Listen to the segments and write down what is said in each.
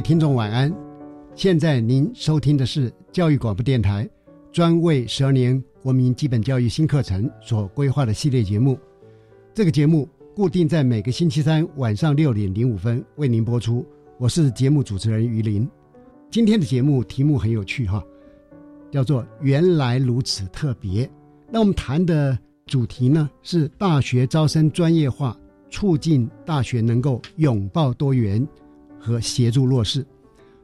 听众晚安，现在您收听的是教育广播电台专为十二年国民基本教育新课程所规划的系列节目。这个节目固定在每个星期三晚上六点零五分为您播出。我是节目主持人于林。今天的节目题目很有趣哈，叫做“原来如此特别”。那我们谈的主题呢是大学招生专业化，促进大学能够拥抱多元。和协助弱势，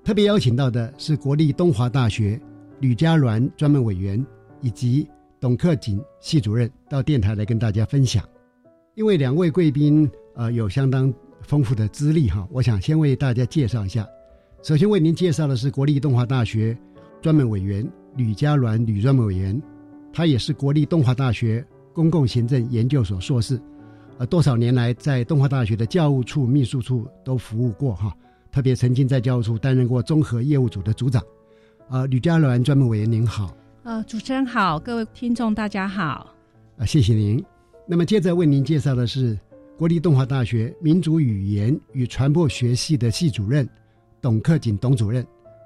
特别邀请到的是国立东华大学吕家銮专门委员以及董克锦系主任到电台来跟大家分享。因为两位贵宾呃有相当丰富的资历哈，我想先为大家介绍一下。首先为您介绍的是国立东华大学专门委员吕家銮吕专门委员，他也是国立东华大学公共行政研究所硕士，呃多少年来在东华大学的教务处秘书处都服务过哈。特别曾经在教务处担任过综合业务组的组长，啊，吕家銮专门委员您好，呃，主持人好，各位听众大家好，啊，谢谢您。那么接着为您介绍的是国立动画大学民族语言与传播学系的系主任董克锦董主任，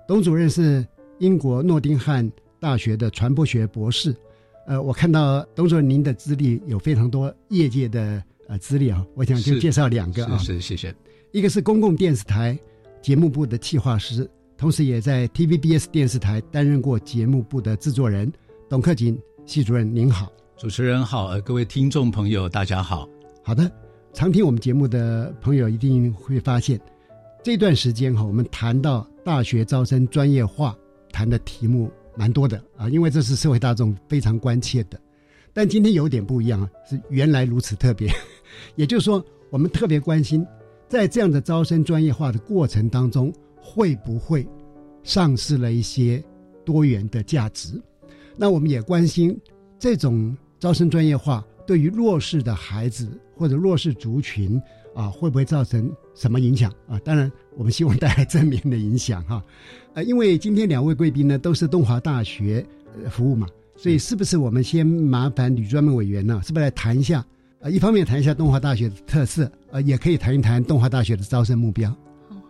董主任是英国诺丁汉大学的传播学博士，呃，我看到董主任您的资历有非常多业界的呃资历啊，我想就介绍两个啊，是谢谢，一个是公共电视台。节目部的企划师，同时也在 TVBS 电视台担任过节目部的制作人，董克锦系主任您好，主持人好，呃，各位听众朋友大家好。好的，常听我们节目的朋友一定会发现，这段时间哈，我们谈到大学招生专业化，谈的题目蛮多的啊，因为这是社会大众非常关切的。但今天有点不一样啊，是原来如此特别，也就是说，我们特别关心。在这样的招生专业化的过程当中，会不会丧失了一些多元的价值？那我们也关心这种招生专业化对于弱势的孩子或者弱势族群啊，会不会造成什么影响啊？当然，我们希望带来正面的影响哈。呃，因为今天两位贵宾呢都是东华大学服务嘛，所以是不是我们先麻烦女专门委员呢？是不是来谈一下？呃，一方面谈一下东华大学的特色，呃，也可以谈一谈东华大学的招生目标。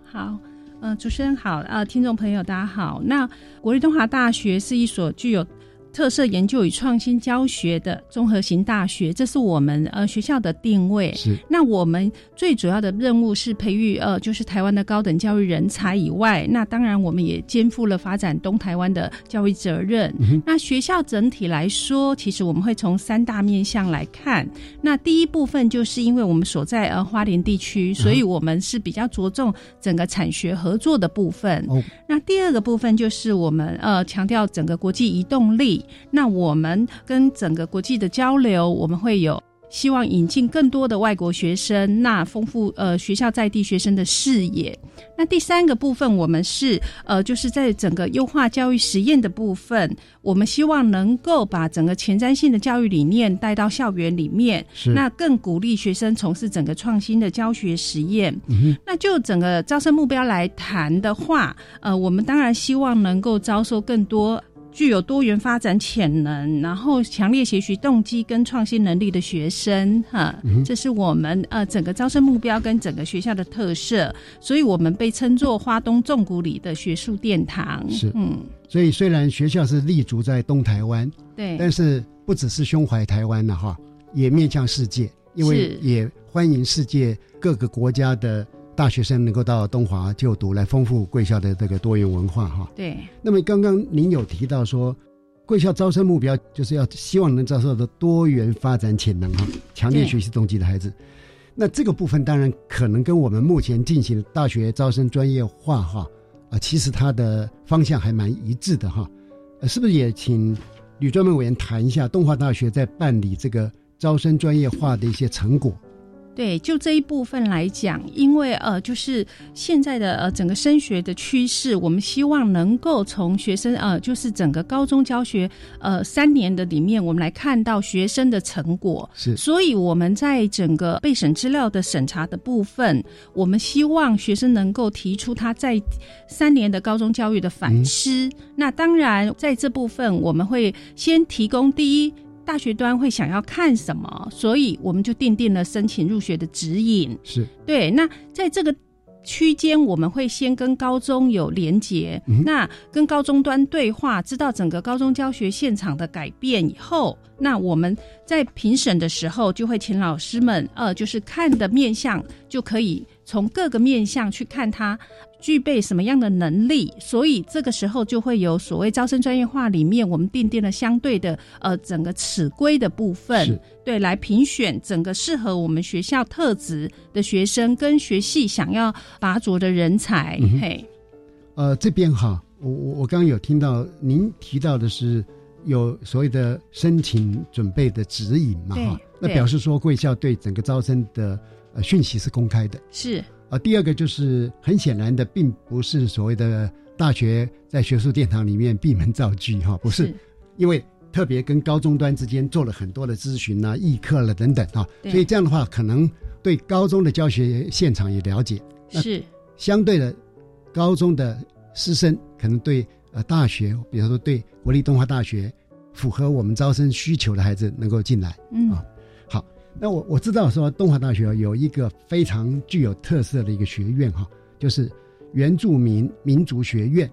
好，呃，主持人好，呃，听众朋友大家好。那国立东华大学是一所具有。特色研究与创新教学的综合型大学，这是我们呃学校的定位。是。那我们最主要的任务是培育呃，就是台湾的高等教育人才以外，那当然我们也肩负了发展东台湾的教育责任。那学校整体来说，其实我们会从三大面向来看。那第一部分就是因为我们所在呃花莲地区，所以我们是比较着重整个产学合作的部分。哦。那第二个部分就是我们呃强调整个国际移动力。那我们跟整个国际的交流，我们会有希望引进更多的外国学生，那丰富呃学校在地学生的视野。那第三个部分，我们是呃就是在整个优化教育实验的部分，我们希望能够把整个前瞻性的教育理念带到校园里面，是那更鼓励学生从事整个创新的教学实验。嗯那就整个招生目标来谈的话，呃，我们当然希望能够招收更多具有多元发展潜能，然后强烈学习动机跟创新能力的学生，哈，这是我们呃整个招生目标跟整个学校的特色，所以我们被称作花东纵谷里的学术殿堂。是。嗯，所以虽然学校是立足在东台湾，对，但是不只是胸怀台湾了哈，也面向世界，因为也欢迎世界各个国家的大学生能够到东华就读，来丰富贵校的这个多元文化哈。对，那么刚刚您有提到说，贵校招生目标就是要希望能招收的多元发展潜能哈，强烈学习动机的孩子。那这个部分当然可能跟我们目前进行的大学招生专业化哈啊，其实它的方向还蛮一致的哈。呃，是不是也请吕专门委员谈一下东华大学在办理这个招生专业化的一些成果？对，就这一部分来讲，因为呃，就是现在的呃整个升学的趋势，我们希望能够从学生呃，就是整个高中教学呃三年的里面，我们来看到学生的成果。是所以我们在整个备审资料的审查的部分，我们希望学生能够提出他在三年的高中教育的反思。那当然，在这部分我们会先提供第一。大学端会想要看什么，所以我们就定定了申请入学的指引。是对，那在这个区间，我们会先跟高中有连结，嗯那跟高中端对话，知道整个高中教学现场的改变以后，那我们在评审的时候，就会请老师们，呃，就是看的面向，就可以从各个面向去看他具备什么样的能力，所以这个时候就会有所谓招生专业化里面，我们定定了相对的呃整个尺规的部分，对，来评选整个适合我们学校特质的学生跟学系想要拔擢的人才，嗯嘿，呃，这边哈，我我我刚刚有听到您提到的是有所谓的申请准备的指引嘛哈，那表示说贵校对整个招生的呃讯息是公开的。是啊。第二个就是很显然的，并不是所谓的大学在学术殿堂里面闭门造句哈，不是，因为特别跟高中端之间做了很多的咨询啊、议课了等等啊，所以这样的话，可能对高中的教学现场也了解，是。相对的，高中的师生可能对呃大学，比方说对国立东华大学符合我们招生需求的孩子能够进来。嗯那我我知道说东华大学有一个非常具有特色的一个学院哈，就是原住民民族学院。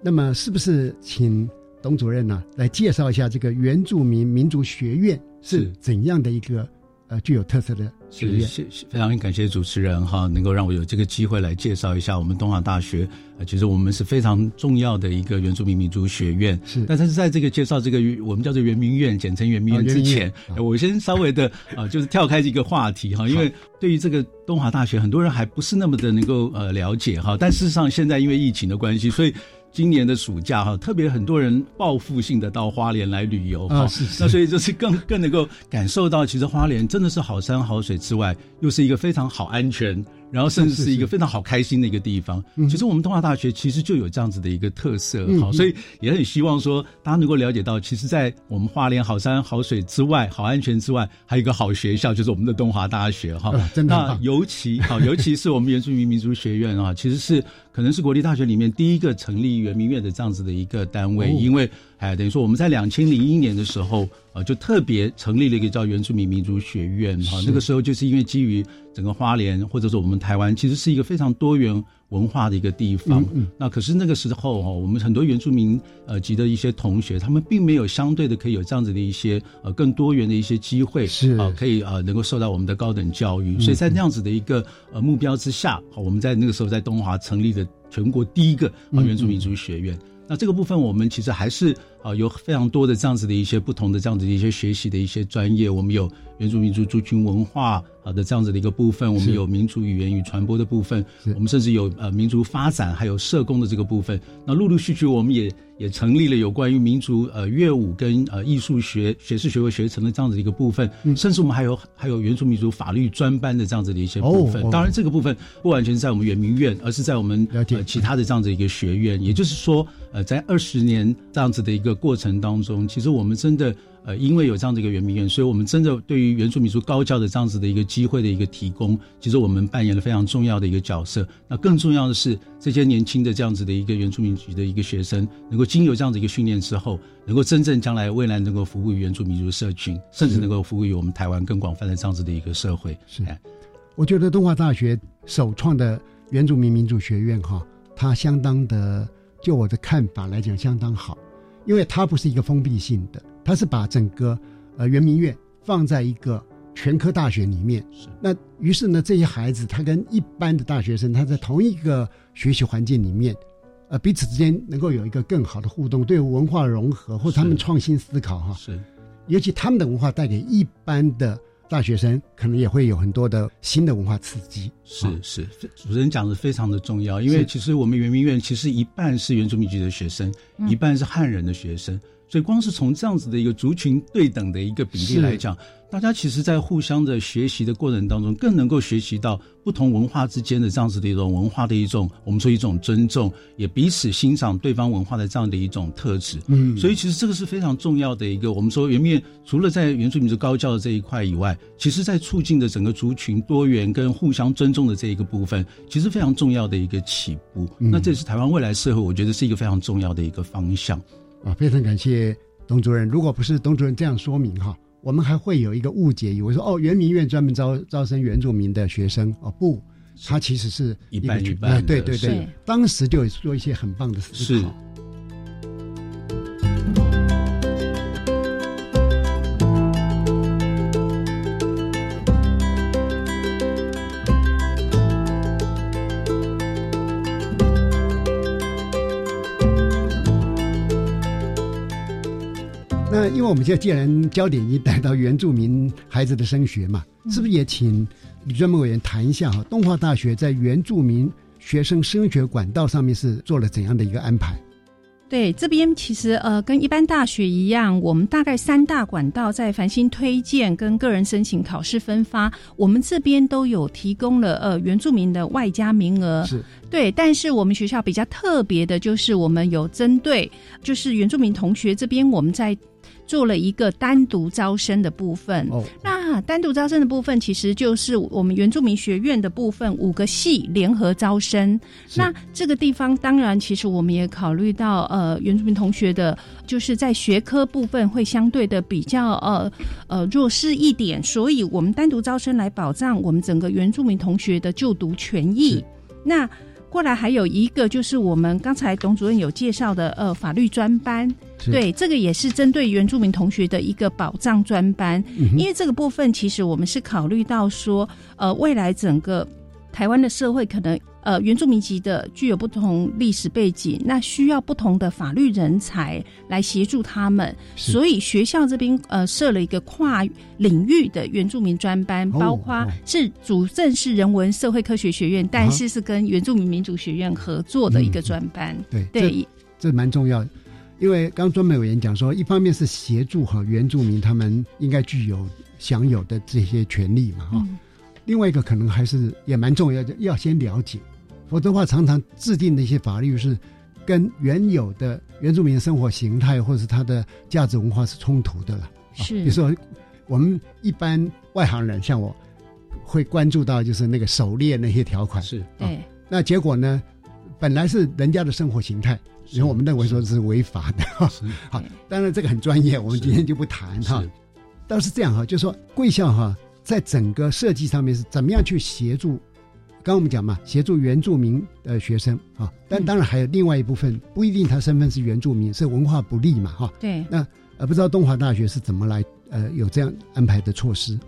那么是不是请董主任呢、来介绍一下这个原住民民族学院是是怎样的一个呃具有特色的学是院？非常感谢主持人哈，能够让我有这个机会来介绍一下我们东华大学。呃，其实我们是非常重要的一个原住民民族学院。是但是在这个介绍这个我们叫做圆明园，简称圆明园之前我先稍微的啊、就是跳开一个话题哈，因为对于这个东华大学，很多人还不是那么的能够呃了解哈。但事实上，现在因为疫情的关系，所以。今年的暑假哈，特别很多人报复性的到花莲来旅游哈、啊是是。那所以就是更更能够感受到，其实花莲真的是好山好水之外，又是一个非常好安全，然后甚至是一个非常好开心的一个地方。嗯。其实我们东华大学其实就有这样子的一个特色哈、所以也很希望说大家能够了解到，其实，在我们花莲好山好水之外，好安全之外，还有一个好学校，就是我们的东华大学哈。啊真的那尤其好，尤其是我们原住民民族学院啊，其实是可能是国立大学里面第一个成立圆明园的这样子的一个单位，哦因为哎，等于说我们在两千零一年的时候，呃，就特别成立了一个叫原住民民族学院哈。是那个时候就是因为基于整个花莲或者说我们台湾，其实是一个非常多元文化的一个地方。嗯嗯那可是那个时候哈，我们很多原住民呃级的一些同学，他们并没有相对的可以有这样子的一些呃更多元的一些机会，是啊、可以呃能够受到我们的高等教育。所以在那样子的一个呃目标之下，好，我们在那个时候在东华成立的全国第一个啊嗯原住民族学院。那这个部分，我们其实还是啊有非常多的这样子的一些不同的这样子的一些学习的一些专业。我们有原住民族族群文化啊的这样子的一个部分，我们有民族语言与传播的部分，我们甚至有呃民族发展还有社工的这个部分。那陆陆续续，我们也也成立了有关于民族呃乐舞跟呃艺术学学士学位学程的这样子的一个部分，甚至我们还有还有原住民族法律专班的这样子的一些部分。当然，这个部分不完全是在我们圆明院，而是在我们呃其他的这样子一个学院。也就是说，呃，在二十年这样子的一个过程当中，其实我们真的。呃，因为有这样的一个圆明园，所以我们真的对于原住民族高教的这样子的一个机会的一个提供，其实我们扮演了非常重要的一个角色。那更重要的是，这些年轻的这样子的一个原住民族的一个学生，能够经由这样子一个训练之后，能够真正将来未来能够服务于原住民族社群，甚至能够服务于我们台湾更广泛的这样子的一个社会。是，我觉得东华大学首创的原住民民族学院哈，它相当的，就我的看法来讲，相当好，因为它不是一个封闭性的。它是把整个呃圆明园放在一个全科大学里面，是。那于是呢，这些孩子他跟一般的大学生，他在同一个学习环境里面，呃，彼此之间能够有一个更好的互动，对文化融合或他们创新思考哈，是，尤其他们的文化带给一般的大学生，可能也会有很多的新的文化刺激。是是，主持人讲的非常的重要，因为其实我们圆明园其实一半是原住民籍的学生，一半是汉人的学生。所以，光是从这样子的一个族群对等的一个比例来讲，大家其实，在互相的学习的过程当中，更能够学习到不同文化之间的这样子的一种文化的一种，我们说一种尊重，也彼此欣赏对方文化的这样的一种特质。嗯，所以其实这个是非常重要的一个，我们说原面除了在原住民族高教的这一块以外，其实在促进的整个族群多元跟互相尊重的这一个部分，其实非常重要的一个起步。那这是台湾未来社会，我觉得是一个非常重要的一个方向。啊，非常感谢董主任。如果不是董主任这样说明哈，我们还会有一个误解，以为说哦，圆明园专门招招生原住民的学生哦，不，他其实是一半一半。对对对，当时就有做一些很棒的思考。因为我们现在既然焦点已经带到原住民孩子的升学嘛，是不是也请李专门委员谈一下哈？东华大学在原住民学生升学管道上面是做了怎样的一个安排？对，这边其实呃跟一般大学一样，我们大概三大管道在繁星推荐跟个人申请考试分发，我们这边都有提供了呃原住民的外加名额。是，对，但是我们学校比较特别的就是我们有针对就是原住民同学这边我们在。做了一个单独招生的部分。哦，那单独招生的部分其实就是我们原住民学院的部分，五个系联合招生。那这个地方当然，其实我们也考虑到，呃，原住民同学的，就是在学科部分会相对的比较呃呃弱势一点，所以我们单独招生来保障我们整个原住民同学的就读权益。那过来还有一个就是我们刚才董主任有介绍的呃法律专班，对，这个也是针对原住民同学的一个保障专班，因为这个部分其实我们是考虑到说呃未来整个。台湾的社会可能呃原住民籍的具有不同历史背景，那需要不同的法律人才来协助他们，所以学校这边呃设了一个跨领域的原住民专班，包括是主政是人文社会科学学院，但是是跟原住民民主学院合作的一个专班。对对，这蛮重要，因为刚专门委员讲说，一方面是协助哈原住民他们应该具有享有的这些权利嘛哈。另外一个可能还是也蛮重要的，要先了解，否则的话，常常制定的一些法律是跟原有的原住民的生活形态或者是他的价值文化是冲突的了。是，比如说我们一般外行人，像我会关注到就是那个狩猎那些条款。是，对。那结果呢，本来是人家的生活形态，然后我们认为说是违法的。好，当然这个很专业，我们今天就不谈哈。倒是这样哈，就说贵校哈。在整个设计上面是怎么样去协助？刚刚我们讲嘛，协助原住民的学生啊，但当然还有另外一部分，不一定他身份是原住民，是文化不利嘛，哈。对。那呃，不知道东华大学是怎么来呃有这样安排的措施？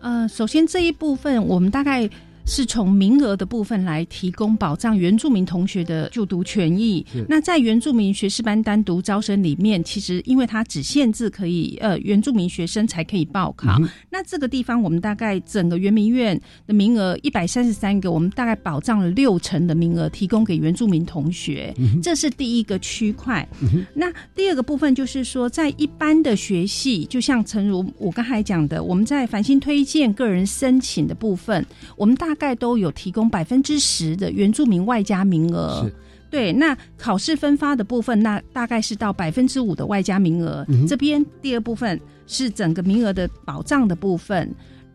呃，首先这一部分我们大概是从名额的部分来提供保障原住民同学的就读权益。那在原住民学士班单独招生里面，其实因为它只限制可以呃原住民学生才可以报考。那这个地方我们大概整个圆明院的名额一百三十三个，我们大概保障了六成的名额提供给原住民同学，这是第一个区块。那第二个部分就是说，在一般的学系，就像陈如我刚才讲的，我们在繁星推荐个人申请的部分，我们大概都有提供百分之十的原住民外加名额。对，那考试分发的部分，那大概是到百分之五的外加名额。这边第二部分是整个名额的保障的部分。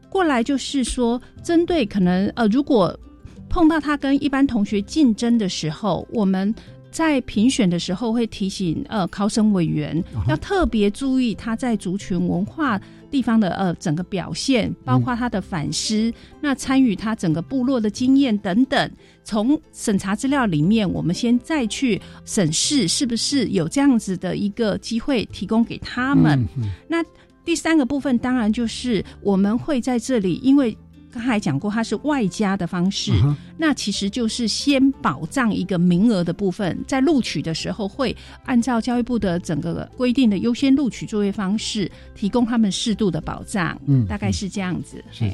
过来就是说，针对可能呃，如果碰到他跟一般同学竞争的时候，我们在评选的时候会提醒呃考审委员要特别注意他在族群文化。地方的呃整个表现，包括他的反思，那参与他整个部落的经验等等，从审查资料里面，我们先再去审视是不是有这样子的一个机会提供给他们。那第三个部分，当然就是我们会在这里，因为。刚才讲过，它是外加的方式，那其实就是先保障一个名额的部分，在录取的时候会按照教育部的整个规定的优先录取作业方式，提供他们适度的保障。嗯，大概是这样子。是，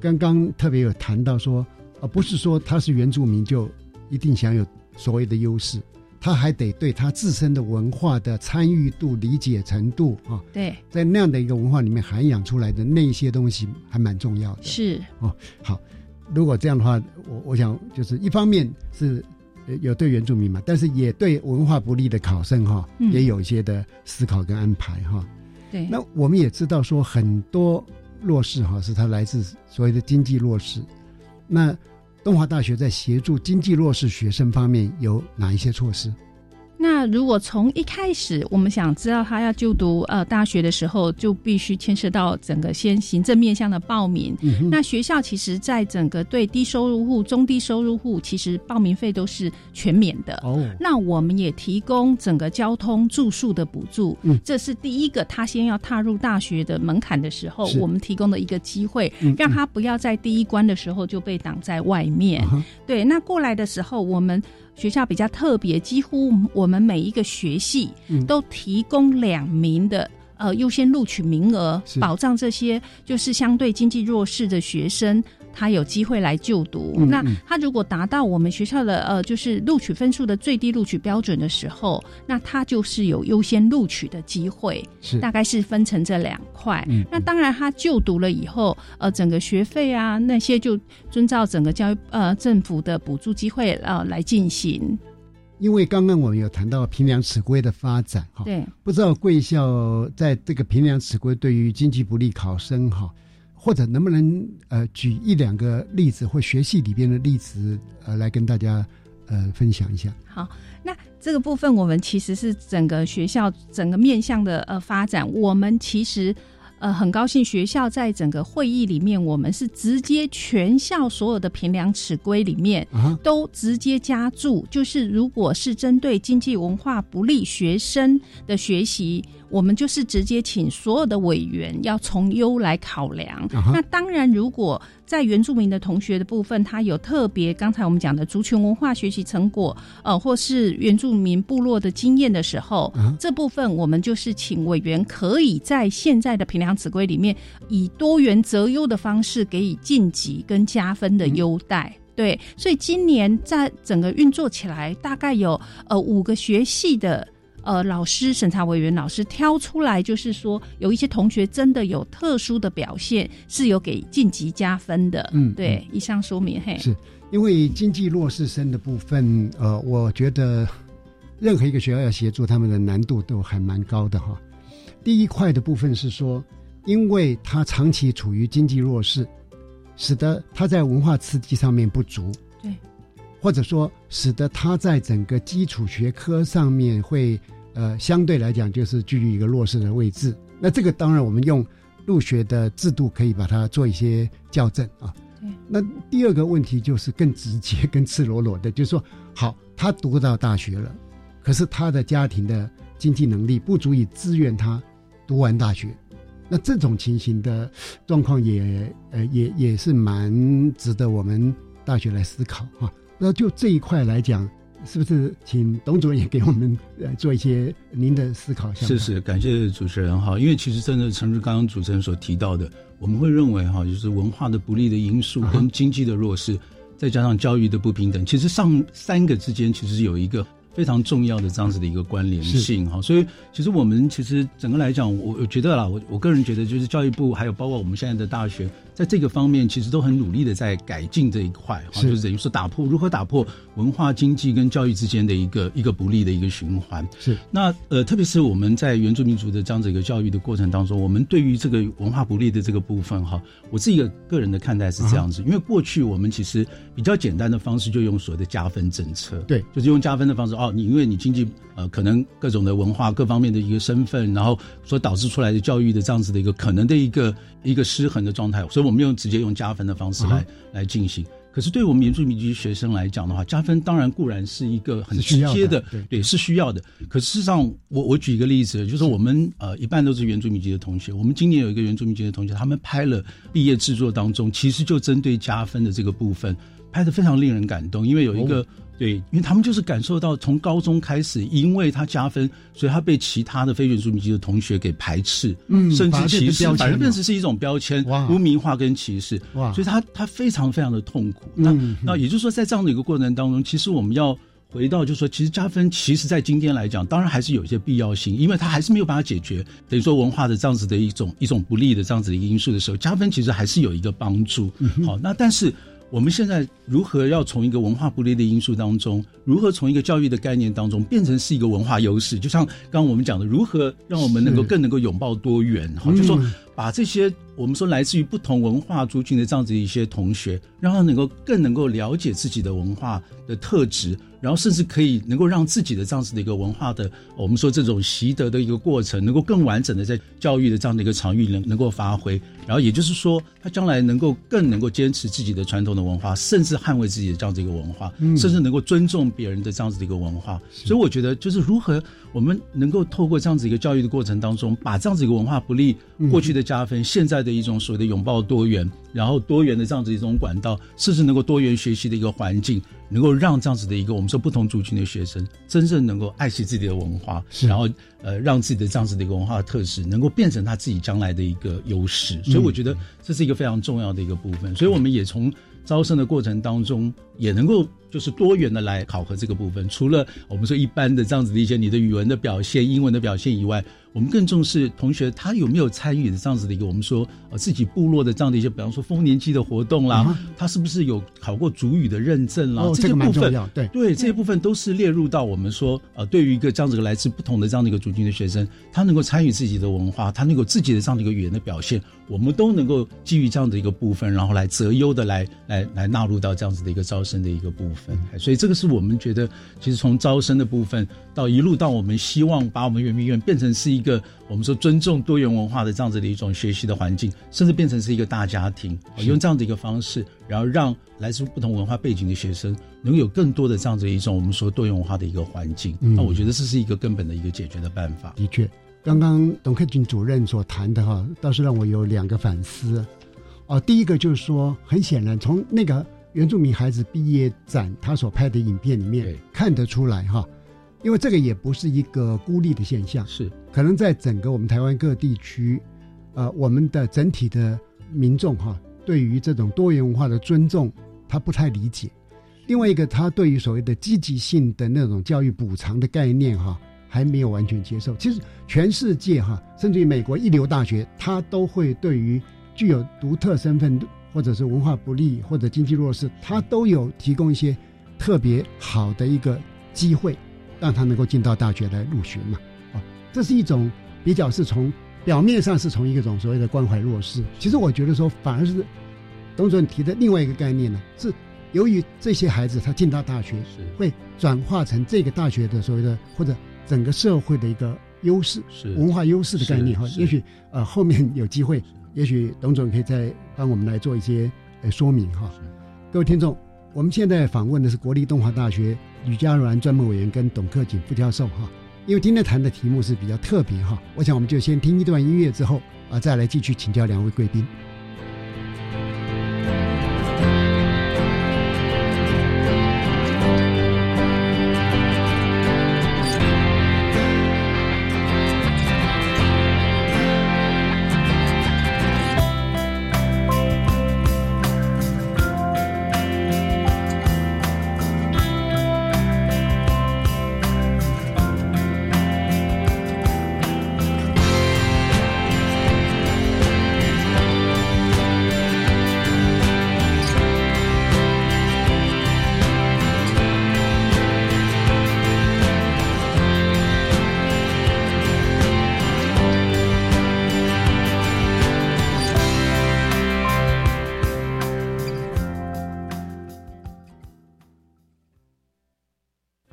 刚刚特别有谈到说，呃，不是说他是原住民就一定享有所谓的优势。他还得对他自身的文化的参与度、理解程度啊，对，在那样的一个文化里面涵养出来的那些东西还蛮重要的。是哦，好，如果这样的话，我我想就是一方面是有对原住民嘛，但是也对文化不利的考生哈，也有一些的思考跟安排哈。对，那我们也知道说很多弱势哈，是他来自所谓的经济弱势，那。东华大学在协助经济弱势学生方面有哪一些措施？那如果从一开始，我们想知道他要就读呃大学的时候，就必须牵涉到整个先行政面向的报名。那学校其实在整个对低收入户、中低收入户，其实报名费都是全免的。哦，那我们也提供整个交通住宿的补助。嗯，这是第一个，他先要踏入大学的门槛的时候，我们提供的一个机会，让他不要在第一关的时候就被挡在外面。对，那过来的时候，我们。学校比较特别，几乎我们每一个学系都提供两名的呃优先录取名额，保障这些就是相对经济弱势的学生。他有机会来就读，那他如果达到我们学校的呃，就是录取分数的最低录取标准的时候，那他就是有优先录取的机会。是，大概是分成这两块。那当然，他就读了以后，呃，整个学费啊那些就遵照整个教育呃政府的补助机会呃来进行。因为刚刚我们有谈到平凉尺规的发展哈，对，不知道贵校在这个平凉尺规对于经济不利考生哈。或者能不能呃举一两个例子或学系里边的例子呃来跟大家呃分享一下？好，那这个部分我们其实是整个学校整个面向的呃发展，我们其实。呃，很高兴学校在整个会议里面，我们是直接全校所有的评量尺规里面都直接加注，就是如果是针对经济文化不利学生的学习，我们就是直接请所有的委员要从优来考量。那当然，如果在原住民的同学的部分，他有特别刚才我们讲的族群文化学习成果，呃，或是原住民部落的经验的时候，这部分我们就是请委员可以在现在的评量指规里面，以多元择优的方式给予晋级跟加分的优待。对，所以今年在整个运作起来，大概有呃五个学系的。呃，老师审查委员老师挑出来，就是说有一些同学真的有特殊的表现，是有给晋级加分的。嗯，对，以上说明。嘿，是因为经济弱势生的部分，呃，我觉得任何一个学校要协助他们的难度都还蛮高的哈。第一块的部分是说，因为他长期处于经济弱势，使得他在文化刺激上面不足。对，或者说使得他在整个基础学科上面会。呃，相对来讲就是居于一个弱势的位置。那这个当然，我们用入学的制度可以把它做一些校正啊。那第二个问题就是更直接、更赤裸裸的，就是说，好，他读到大学了，可是他的家庭的经济能力不足以支援他读完大学，那这种情形的状况也呃也也是蛮值得我们大学来思考哈。那就这一块来讲，是不是请董主任也给我们呃做一些您的思考？是是，感谢主持人哈。因为其实真的，诚如刚刚主持人所提到的，我们会认为哈，就是文化的不利的因素跟经济的弱势，再加上教育的不平等，其实上三个之间其实有一个。非常重要的这样子的一个关联性哈，所以其实我们其实整个来讲，我我觉得啦，我我个人觉得就是教育部还有包括我们现在的大学，在这个方面其实都很努力的在改进这一块哈，就是等于说打破如何打破文化经济跟教育之间的一个一个不利的一个循环。是那呃，特别是我们在原住民族的这样子一个教育的过程当中，我们对于这个文化不利的这个部分哈，我自己个个人的看待是这样子，因为过去我们其实比较简单的方式就用所谓的加分政策，对，就是用加分的方式哦。你因为你经济呃可能各种的文化各方面的一个身份，然后所导致出来的教育的这样子的一个可能的一个一个失衡的状态，所以我们用直接用加分的方式来来进行。可是对我们原住民族学生来讲的话，加分当然固然是一个很直接的，对，是需要的。可事实上，我我举一个例子，就是我们呃一半都是原住民籍的同学，我们今年有一个原住民籍的同学，他们拍了毕业制作当中，其实就针对加分的这个部分拍的非常令人感动，因为有一个。对，因为他们就是感受到从高中开始，因为他加分，所以他被其他的非原住民籍的同学给排斥，嗯，甚至歧视，反而变成是一种标签，污名化跟歧视，哇，所以他他非常非常的痛苦。那那也就是说，在这样的一个过程当中，其实我们要回到，就是说，其实加分，其实在今天来讲，当然还是有一些必要性，因为他还是没有办法解决，等于说文化的这样子的一种一种不利的这样子的一个因素的时候，加分其实还是有一个帮助。好，那但是。我们现在如何要从一个文化不利的因素当中，如何从一个教育的概念当中变成是一个文化优势？就像刚刚我们讲的，如何让我们能够更能够拥抱多元？哈，就说把这些我们说来自于不同文化族群的这样子一些同学，让他能够更能够了解自己的文化的特质。然后甚至可以能够让自己的这样子的一个文化的，我们说这种习得的一个过程，能够更完整的在教育的这样的一个场域能能够发挥。然后也就是说，他将来能够更能够坚持自己的传统的文化，甚至捍卫自己的这样子一个文化，甚至能够尊重别人的这样子的一个文化。所以我觉得，就是如何我们能够透过这样子一个教育的过程当中，把这样子一个文化不利过去的加分，现在的一种所谓的拥抱多元，然后多元的这样子一种管道，甚至能够多元学习的一个环境。能够让这样子的一个我们说不同族群的学生真正能够爱惜自己的文化，然后呃让自己的这样子的一个文化特质能够变成他自己将来的一个优势，所以我觉得这是一个非常重要的一个部分。所以我们也从招生的过程当中也能够。就是多元的来考核这个部分，除了我们说一般的这样子的一些你的语文的表现、英文的表现以外，我们更重视同学他有没有参与的这样子的一个我们说呃自己部落的这样的一些，比方说丰年祭的活动啦，他是不是有考过主语的认证啦？这些部分对对，这些部分都是列入到我们说呃，对于一个这样子来自不同的这样的一个族群的学生，他能够参与自己的文化，他能够自己的这样的一个语言的表现，我们都能够基于这样的一个部分，然后来择优的来来来纳入到这样子的一个招生的一个部分。所以这个是我们觉得，其实从招生的部分到一路到我们希望把我们圆明园变成是一个我们说尊重多元文化的这样子的一种学习的环境，甚至变成是一个大家庭，用这样的一个方式，然后让来自不同文化背景的学生能有更多的这样子一种我们说多元文化的一个环境。那我觉得这是一个根本的一个解决的办法。的确，刚刚董克军主任所谈的哈，倒是让我有两个反思。哦，第一个就是说，很显然从那个。原住民孩子毕业展，他所拍的影片里面看得出来哈，因为这个也不是一个孤立的现象，是可能在整个我们台湾各地区，呃，我们的整体的民众哈，对于这种多元文化的尊重，他不太理解。另外一个，他对于所谓的积极性的那种教育补偿的概念哈，还没有完全接受。其实全世界哈，甚至于美国一流大学，他都会对于具有独特身份。或者是文化不利或者经济弱势，他都有提供一些特别好的一个机会，让他能够进到大学来入学嘛。啊，这是一种比较是从表面上是从一种所谓的关怀弱势，其实我觉得说反而是董主任提的另外一个概念呢，是由于这些孩子他进到大学是会转化成这个大学的所谓的或者整个社会的一个优势，是文化优势的概念哈。也许呃后面有机会。也许董总可以再帮我们来做一些呃说明哈。各位听众，我们现在访问的是国立东华大学吕家銮专门委员跟董克锦副教授哈。因为今天谈的题目是比较特别哈，我想我们就先听一段音乐之后啊，再来继续请教两位贵宾。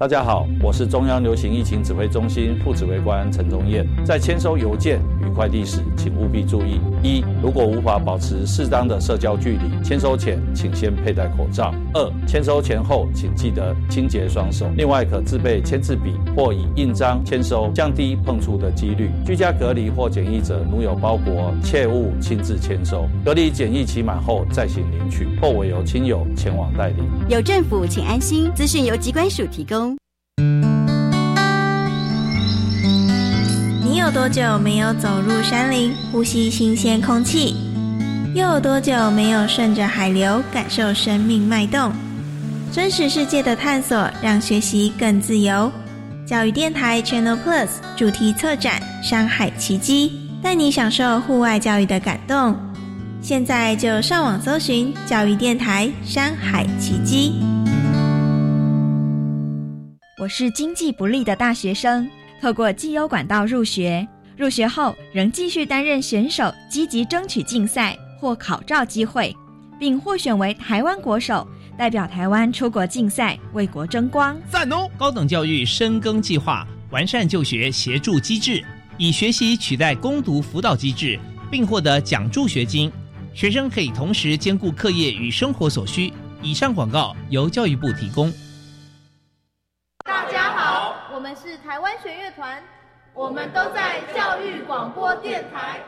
大家好，我是中央流行疫情指挥中心副指挥官陈宗彦。在签收邮件与快递时，请务必注意：一、如果无法保持适当的社交距离，签收前请先佩戴口罩；二、签收前后请记得清洁双手。另外，可自备签字笔或以印章签收，降低碰触的几率。居家隔离或检疫者，如有包裹，切勿亲自签收。隔离检疫期满后再行领取，或委由亲友前往代理。有政府，请安心。资讯由机关署提供。多久没有走入山林，呼吸新鲜空气？又有多久没有顺着海流，感受生命脉动？真实世界的探索，让学习更自由。教育电台 Channel Plus 主题策展《山海奇迹》，带你享受户外教育的感动。现在就上网搜寻教育电台《山海奇迹》。我是经济不利的大学生。透过绩优管道入学，入学后仍继续担任选手，积极争取竞赛或考照机会，并获选为台湾国手，代表台湾出国竞赛，为国争光。赞哦！高等教育深耕计划完善就学协助机制，以学习取代攻读辅导机制，并获得奖助学金，学生可以同时兼顾课业与生活所需。以上广告由教育部提供。台湾弦乐团，我们都在教育广播电台。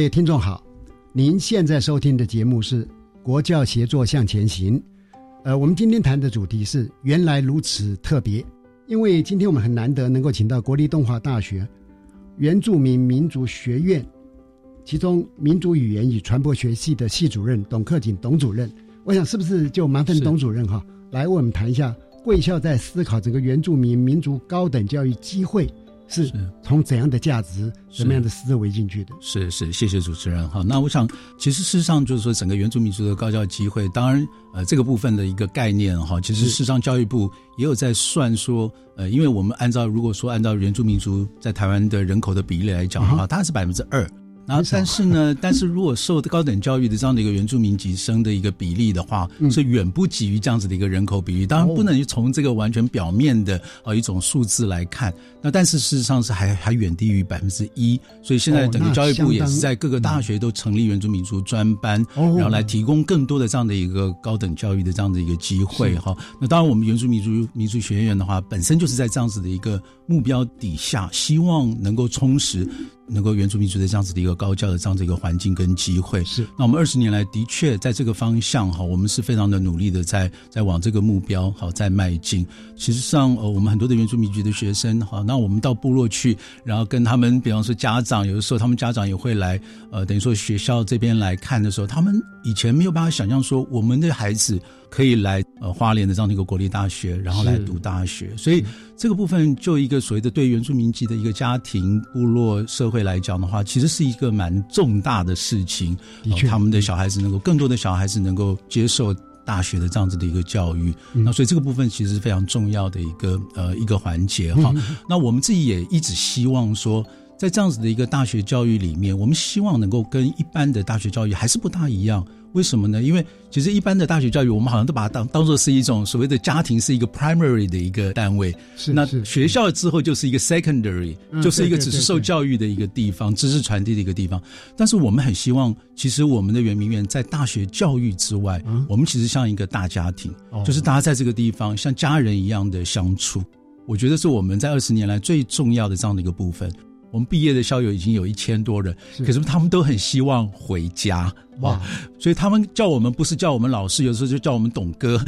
位听众好，您现在收听的节目是《国教协作向前行》。呃，我们今天谈的主题是“原来如此特别”，因为今天我们很难得能够请到国立动画大学原住民民族学院，其中民族语言与传播学系的系主任董克景董主任。我想是不是就麻烦董主任哈来为我们谈一下贵校在思考整个原住民民族高等教育机会。是从怎样的价值、什么样的思维进去的？是是，谢谢主持人哈。那我想，其实事实上就是说，整个原住民族的高教机会，当然呃，这个部分的一个概念哈，其实事实上教育部也有在算说，呃，因为我们按照如果说按照原住民族在台湾的人口的比例来讲的话，它是百分之二。然后，但是呢，但是如果受高等教育的这样的一个原住民籍生的一个比例的话，是远不及于这样子的一个人口比例。当然，不能从这个完全表面的呃一种数字来看。那但是事实上是还还远低于百分之一。所以现在整个教育部也是在各个大学都成立原住民族专班，然后来提供更多的这样的一个高等教育的这样的一个机会哈。那当然，我们原住民族民族学院的话，本身就是在这样子的一个目标底下，希望能够充实。能够原住民族的这样子的一个高教的这样子一个环境跟机会，是那我们二十年来的确在这个方向哈，我们是非常的努力的在在往这个目标好在迈进。其实上呃，我们很多的原住民族的学生哈，那我们到部落去，然后跟他们，比方说家长，有的时候他们家长也会来，呃，等于说学校这边来看的时候，他们以前没有办法想象说我们的孩子可以来呃花莲的这样的一个国立大学，然后来读大学。所以这个部分就一个所谓的对原住民籍的一个家庭、部落、社会来讲的话，其实是一个蛮重大的事情。的确，他们的小孩子能够更多的小孩子能够接受。大学的这样子的一个教育，那所以这个部分其实是非常重要的一个呃一个环节哈。那我们自己也一直希望说，在这样子的一个大学教育里面，我们希望能够跟一般的大学教育还是不大一样。为什么呢？因为其实一般的大学教育，我们好像都把它当当做是一种所谓的家庭是一个 primary 的一个单位，是那学校之后就是一个 secondary，就是一个只是受教育的一个地方，知识传递的一个地方。但是我们很希望，其实我们的圆明园在大学教育之外，我们其实像一个大家庭，就是大家在这个地方像家人一样的相处。我觉得是我们在二十年来最重要的这样的一个部分。我们毕业的校友已经有一千多人，可是他们都很希望回家。哇！所以他们叫我们不是叫我们老师，有时候就叫我们董哥，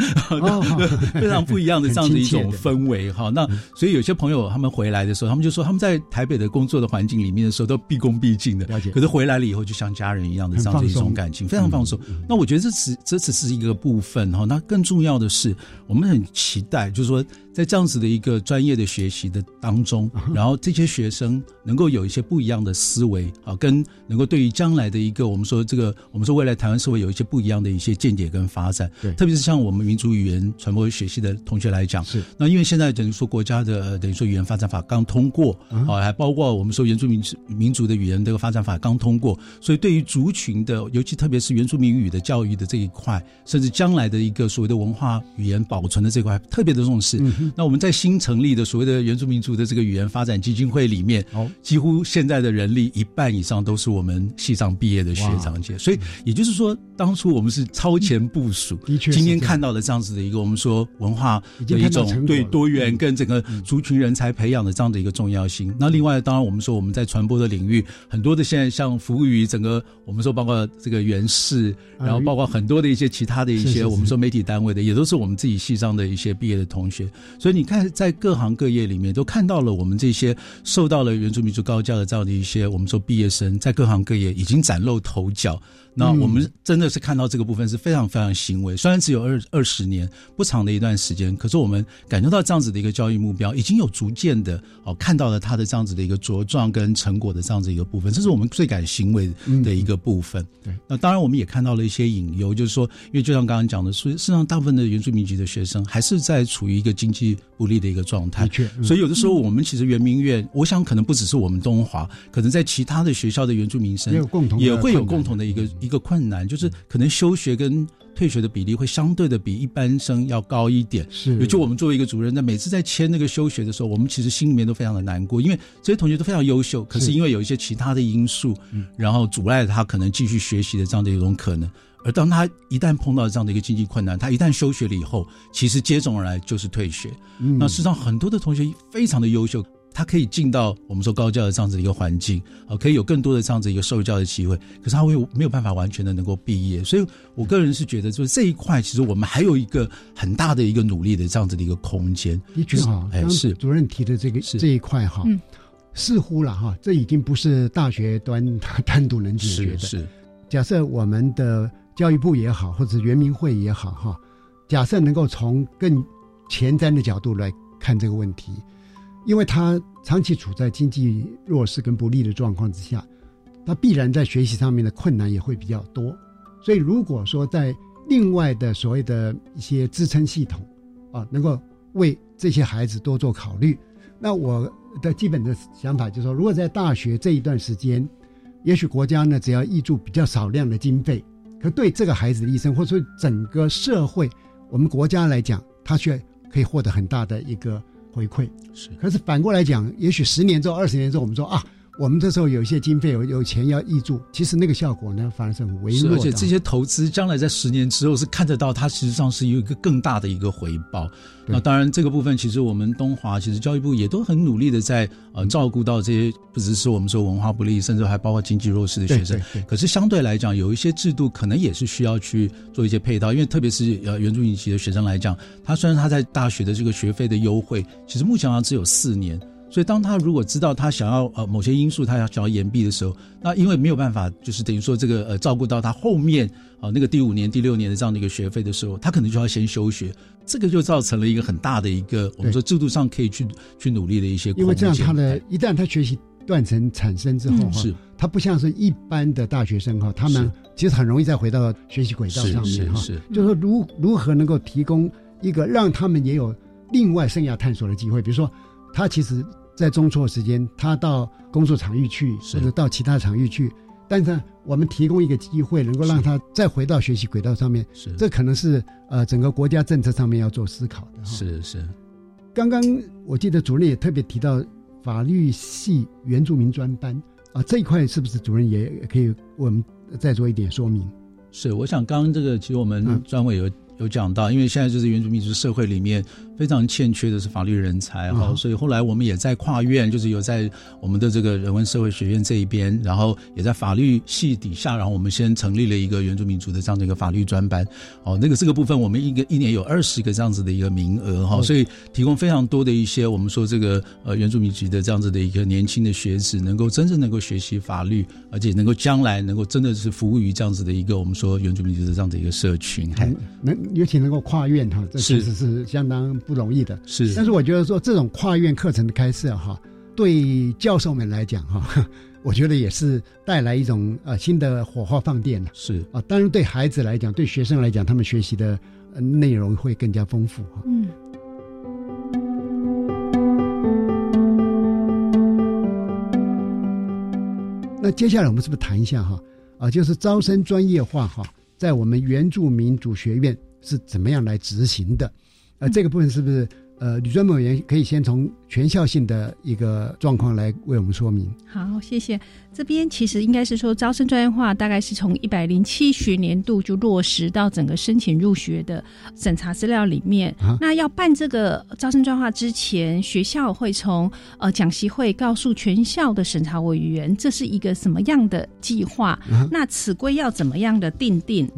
非常不一样的这样的一种氛围哈。那所以有些朋友他们回来的时候，他们就说他们在台北的工作的环境里面的时候都毕恭毕敬的。可是回来了以后，就像家人一样的这样的一种感情，非常放松。那我觉得这只这只是一个部分哈。那更重要的是，我们很期待，就是说在这样子的一个专业的学习的当中，然后这些学生能够有一些不一样的思维啊，跟能够对于将来的一个我们说这个我们。说未来台湾社会有一些不一样的一些见解跟发展，对，特别是像我们民族语言传播学系的同学来讲，是。那因为现在等于说国家的等于说语言发展法刚通过，啊，还包括我们说原住民民族的语言这个发展法刚通过，所以对于族群的，尤其特别是原住民语的教育的这一块，甚至将来的一个所谓的文化语言保存的这块，特别的重视。那我们在新成立的所谓的原住民族的这个语言发展基金会里面，哦，几乎现在的人力一半以上都是我们系上毕业的学长姐，所以。也就是说，当初我们是超前部署，的确，今天看到了这样子的一个我们说文化的一种对多元跟整个族群人才培养的这样的一个重要性。那另外，当然我们说我们在传播的领域，很多的现在像服务于整个我们说包括这个原氏，然后包括很多的一些其他的一些我们说媒体单位的，也都是我们自己系上的一些毕业的同学。所以你看，在各行各业里面都看到了我们这些受到了原住民族高教的这样的一些我们说毕业生，在各行各业已经崭露头角。那我们真的是看到这个部分是非常非常欣慰。虽然只有二二十年不长的一段时间，可是我们感受到这样子的一个教育目标，已经有逐渐的哦看到了它的这样子的一个茁壮跟成果的这样子一个部分，这是我们最感欣慰的一个部分。对，那当然我们也看到了一些隐忧，就是说，因为就像刚刚讲的，所以事实上大部分的原住民籍的学生还是在处于一个经济不利的一个状态。的确，所以有的时候我们其实圆明园，我想可能不只是我们东华，可能在其他的学校的原住民生也有共同也会有共同的一个。一个困难就是可能休学跟退学的比例会相对的比一般生要高一点。是，就我们作为一个主任，在每次在签那个休学的时候，我们其实心里面都非常的难过，因为这些同学都非常优秀，可是因为有一些其他的因素，然后阻碍了他可能继续学习的这样的一种可能。而当他一旦碰到这样的一个经济困难，他一旦休学了以后，其实接踵而来就是退学。那事实上很多的同学非常的优秀。他可以进到我们说高教的这样子一个环境，啊，可以有更多的这样子一个受教的机会。可是他会没有办法完全的能够毕业，所以我个人是觉得，就是这一块其实我们还有一个很大的一个努力的这样子的一个空间。的确哈，哎，是主任提的这个这一块哈，似乎了哈，这已经不是大学端单独能解决的。是，假设我们的教育部也好，或者圆明会也好哈，假设能够从更前瞻的角度来看这个问题。因为他长期处在经济弱势跟不利的状况之下，他必然在学习上面的困难也会比较多。所以，如果说在另外的所谓的一些支撑系统啊，能够为这些孩子多做考虑，那我的基本的想法就是说，如果在大学这一段时间，也许国家呢只要挹注比较少量的经费，可对这个孩子的一生，或者说整个社会，我们国家来讲，他却可以获得很大的一个。回馈是，可是反过来讲，也许十年之后、二十年之后，我们说啊。我们这时候有一些经费，有有钱要挹注，其实那个效果呢，反而是很微弱的。而且这些投资将来在十年之后是看得到，它实际上是有一个更大的一个回报。那当然，这个部分其实我们东华其实教育部也都很努力的在呃照顾到这些，不只是我们说文化不利，甚至还包括经济弱势的学生。可是相对来讲，有一些制度可能也是需要去做一些配套，因为特别是呃原住民籍的学生来讲，他虽然他在大学的这个学费的优惠，其实目前好像只有四年。所以当他如果知道他想要呃某些因素，他要想要延毕的时候，那因为没有办法，就是等于说这个呃照顾到他后面啊那个第五年、第六年的这样的一个学费的时候，他可能就要先休学，这个就造成了一个很大的一个我们说制度上可以去去努力的一些，因为这样他的一旦他学习断层产生之后哈，是他不像是一般的大学生哈，他们其实很容易再回到学习轨道上面哈，是就是说如如何能够提供一个让他们也有另外生涯探索的机会，比如说他其实。在中辍时间，他到工作场域去，或者到其他场域去，但是我们提供一个机会，能够让他再回到学习轨道上面，是这可能是呃整个国家政策上面要做思考的。是是。刚刚我记得主任也特别提到法律系原住民专班啊，这一块是不是主任也可以我们再做一点说明？是，我想刚刚这个其实我们专委有有讲到，因为现在就是原住民族社会里面。非常欠缺的是法律人才哈，所以后来我们也在跨院，就是有在我们的这个人文社会学院这一边，然后也在法律系底下，然后我们先成立了一个原住民族的这样的一个法律专班。哦，那个这个部分我们一个一年有二十个这样子的一个名额哈，所以提供非常多的一些我们说这个呃原住民族的这样子的一个年轻的学子，能够真正能够学习法律，而且能够将来能够真的是服务于这样子的一个我们说原住民族的这样的一个社群，能尤其能够跨院哈，这其实是相当。不容易的，是。但是我觉得说这种跨院课程的开设哈，对教授们来讲哈，我觉得也是带来一种呃新的火花放电是啊，当然对孩子来讲，对学生来讲，他们学习的内容会更加丰富哈。嗯。那接下来我们是不是谈一下哈啊，就是招生专业化哈，在我们原住民主学院是怎么样来执行的？呃，这个部分是不是呃，女专委员可以先从全校性的一个状况来为我们说明？好，谢谢。这边其实应该是说，招生专业化大概是从一百零七学年度就落实到整个申请入学的审查资料里面。那要办这个招生专业化之前，学校会从呃讲习会告诉全校的审查委员，这是一个什么样的计划？那此规要怎么样的定定？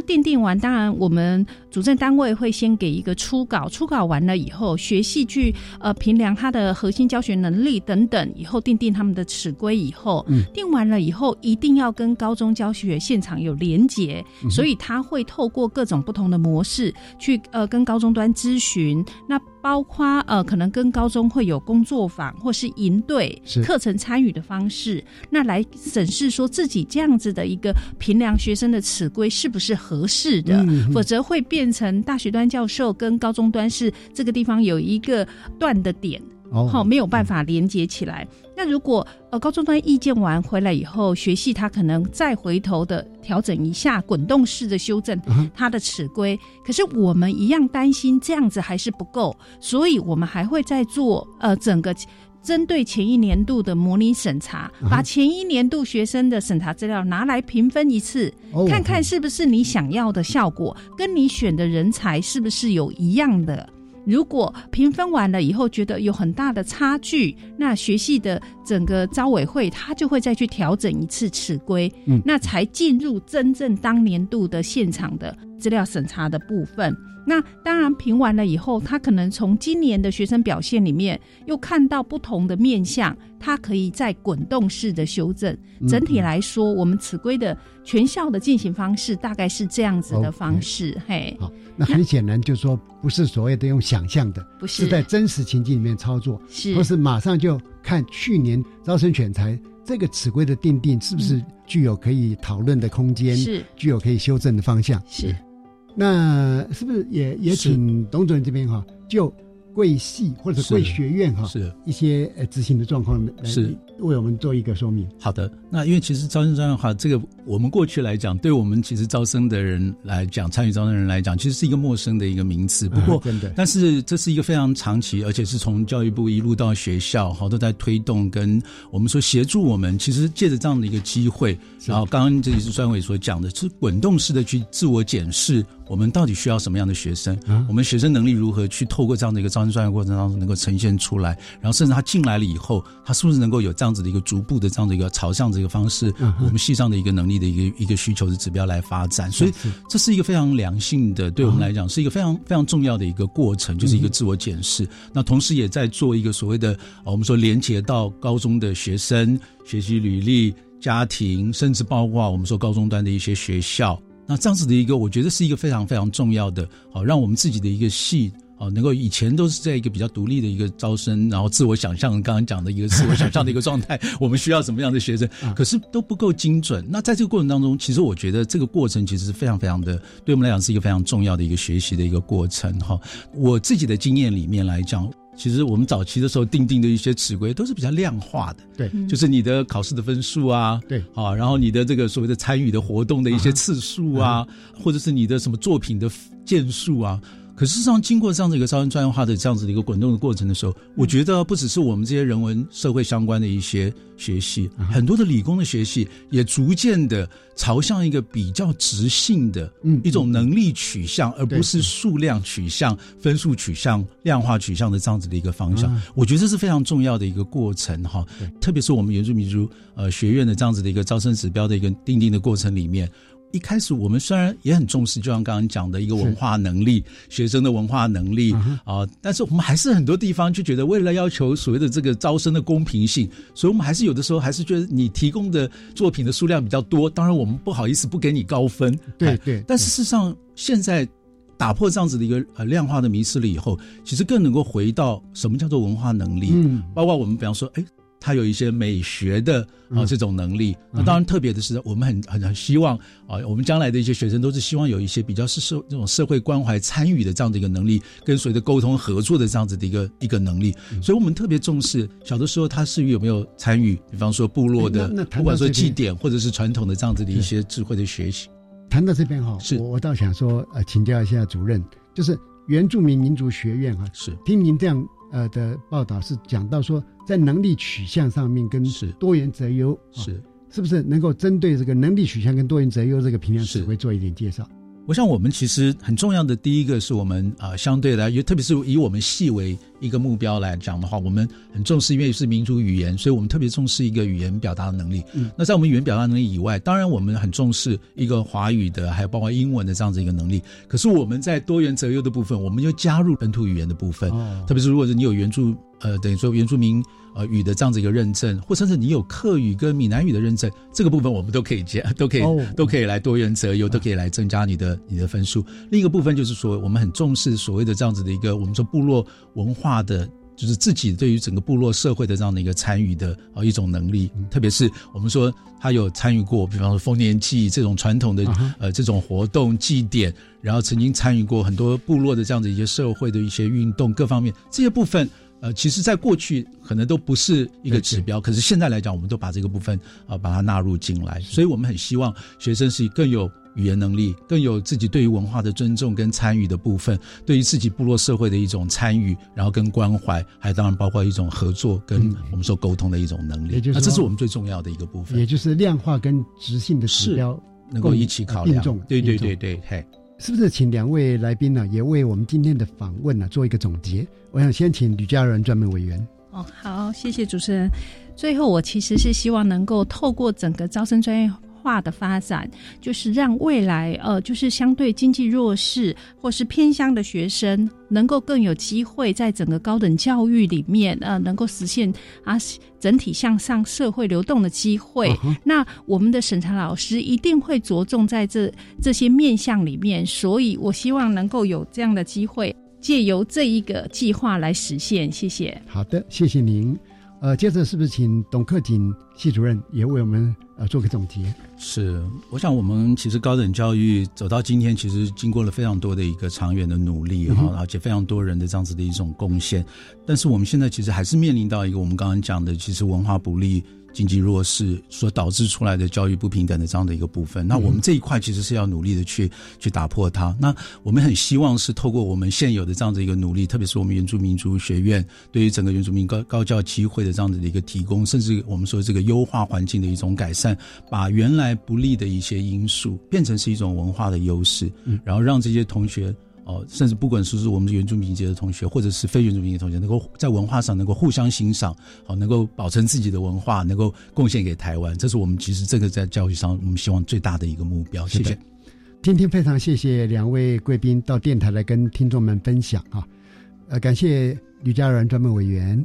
那定定完，当然我们主政单位会先给一个初稿，初稿完了以后，学系去呃评量他的核心教学能力等等，以后定定他们的尺规以后。定完了以后，一定要跟高中教学现场有连结，所以他会透过各种不同的模式去呃跟高中端咨询。那包括呃可能跟高中会有工作坊或是营队课程参与的方式，那来审视说自己这样子的一个评量学生的尺规是不是合适的，否则会变成大学端教授跟高中端是这个地方有一个断的点。好，没有办法连接起来。那如果呃高中端意见完回来以后，学系他可能再回头的调整一下，滚动式的修正他的尺规。可是我们一样担心这样子还是不够，所以我们还会再做呃整个针对前一年度的模拟审查，把前一年度学生的审查资料拿来评分一次，看看是不是你想要的效果，跟你选的人才是不是有一样的。如果评分完了以后觉得有很大的差距，那学系的整个招委会他就会再去调整一次尺规，嗯，那才进入真正当年度的现场的资料审查的部分。那当然评完了以后，他可能从今年的学生表现里面又看到不同的面相，他可以再滚动式的修正。整体来说，我们此规的全校的进行方式大概是这样子的方式。嘿，好，那很显然就是说，不是所谓的用想象的，不是在真实情境里面操作，是不是马上就看去年招生选材这个此规的定定是不是具有可以讨论的空间，是具有可以修正的方向，是。那是不是也也请董主任这边哈，就贵系或者贵学院哈，是一些呃执行的状况是为我们做一个说明。好的，那因为其实招生专业化这个，我们过去来讲，对我们其实招生的人来讲，参与招生的人来讲，其实是一个陌生的一个名词。不过，真的，但是这是一个非常长期，而且是从教育部一路到学校，好都在推动跟我们说协助我们。其实借着这样的一个机会，然后刚刚这里是专委所讲的，是滚动式的去自我检视。我们到底需要什么样的学生？我们学生能力如何去透过这样的一个招生专业过程当中能够呈现出来？然后甚至他进来了以后，他是不是能够有这样子的一个逐步的这样的一个朝向这个方式，我们系上的一个能力的一个一个需求的指标来发展？所以这是一个非常良性的，对我们来讲是一个非常非常重要的一个过程，就是一个自我检视。那同时也在做一个所谓的我们说连接到高中的学生学习履历。家庭，甚至包括我们说高中端的一些学校，那这样子的一个，我觉得是一个非常非常重要的，好让我们自己的一个系，哦，能够以前都是在一个比较独立的一个招生，然后自我想象，刚刚讲的一个自我想象的一个状态，我们需要什么样的学生，可是都不够精准。那在这个过程当中，其实我觉得这个过程其实是非常非常的，对我们来讲是一个非常重要的一个学习的一个过程。哈，我自己的经验里面来讲。其实我们早期的时候定定的一些尺规都是比较量化的，对，就是你的考试的分数啊，对，啊，然后你的这个所谓的参与的活动的一些次数啊，或者是你的什么作品的件数啊。可事实上，经过这样子一个招生专业化的这样子的一个滚动的过程的时候，我觉得不只是我们这些人文社会相关的一些学系，很多的理工的学系也逐渐的朝向一个比较直性的一种能力取向，而不是数量取向、分数取向、量化取向的这样子的一个方向。我觉得这是非常重要的一个过程哈，特别是我们原住民族呃学院的这样子的一个招生指标的一个定定的过程里面。一开始我们虽然也很重视，就像刚刚讲的一个文化能力，学生的文化能力啊，但是我们还是很多地方就觉得，为了要求所谓的这个招生的公平性，所以我们还是有的时候还是觉得你提供的作品的数量比较多，当然我们不好意思不给你高分。对对。但事实上，现在打破这样子的一个呃量化的迷失了以后，其实更能够回到什么叫做文化能力，嗯，包括我们比方说，哎。他有一些美学的啊这种能力，那当然特别的是，我们很很很希望啊，我们将来的一些学生都是希望有一些比较是社这种社会关怀参与的这样的一个能力，跟随着沟通合作的这样子的一个一个能力，所以我们特别重视小的时候他是有没有参与，比方说部落的，不管说祭典或者是传统的这样子的一些智慧的学习。谈到这边哈，是。我倒想说呃，请教一下主任，就是原住民民族学院啊，是。听您这样。呃的报道是讲到说，在能力取向上面跟多元择优是。是不是能够针对这个能力取向跟多元择优这个评量指挥做一点介绍？我想我们其实很重要的第一个是我们啊相对来，特别是以我们系为一个目标来讲的话，我们很重视，因为是民族语言，所以我们特别重视一个语言表达的能力。嗯，那在我们语言表达能力以外，当然我们很重视一个华语的，还有包括英文的这样子一个能力。可是我们在多元择优的部分，我们又加入本土语言的部分，特别是如果是你有原住呃等于说原住民。呃，语的这样子一个认证，或甚至你有客语跟闽南语的认证，这个部分我们都可以加，都可以，都可以来多元择优，都可以来增加你的你的分数。另一个部分就是说，我们很重视所谓的这样子的一个，我们说部落文化的，就是自己对于整个部落社会的这样的一个参与的啊一种能力。特别是我们说他有参与过，比方说丰年祭这种传统的呃这种活动祭典，然后曾经参与过很多部落的这样的一些社会的一些运动各方面这些部分。呃，其实，在过去可能都不是一个指标，可是现在来讲，我们都把这个部分啊，把它纳入进来。所以我们很希望学生是更有语言能力，更有自己对于文化的尊重跟参与的部分，对于自己部落社会的一种参与，然后跟关怀，还当然包括一种合作跟我们说沟通的一种能力。那这是我们最重要的一个部分，也就是量化跟直性的指标能够一起考量。对对对对，嘿。是不是请两位来宾呢，也为我们今天的访问呢做一个总结？我想先请吕家人专门委员。哦，好，谢谢主持人。最后，我其实是希望能够透过整个招生专业。化的发展，就是让未来呃，就是相对经济弱势或是偏乡的学生，能够更有机会在整个高等教育里面呃，能够实现啊整体向上社会流动的机会。那我们的审查老师一定会着重在这这些面向里面，所以我希望能够有这样的机会，借由这一个计划来实现。谢谢。好的，谢谢您。呃，接着是不是请董克锦系主任也为我们呃做个总结？是，我想我们其实高等教育走到今天，其实经过了非常多的一个长远的努力哈，而且非常多人的这样子的一种贡献。但是我们现在其实还是面临到一个我们刚刚讲的，其实文化不利经济弱势所导致出来的教育不平等的这样的一个部分。那我们这一块其实是要努力的去去打破它。那我们很希望是透过我们现有的这样的一个努力，特别是我们原住民族学院对于整个原住民高高教机会的这样子的一个提供，甚至我们说这个优化环境的一种改善，把原来不利的一些因素变成是一种文化的优势，然后让这些同学。哦，甚至不管是是我们原住民籍的同学，或者是非原住民的同学，能够在文化上能够互相欣赏，好，能够保存自己的文化，能够贡献给台湾，这是我们其实这个在教育上我们希望最大的一个目标。谢谢。今天非常谢谢两位贵宾到电台来跟听众们分享啊，呃，感谢吕家人专门委员，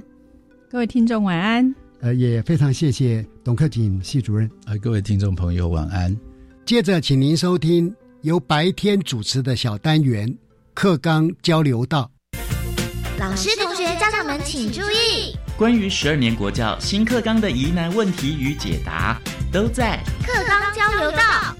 各位听众晚安。呃，也非常谢谢董克锦系主任，呃，各位听众朋友晚安。接着，请您收听由白天主持的小单元。课纲交流道，老师、同学、家长们请注意，关于十二年国教新课纲的疑难问题与解答，都在课纲交流道。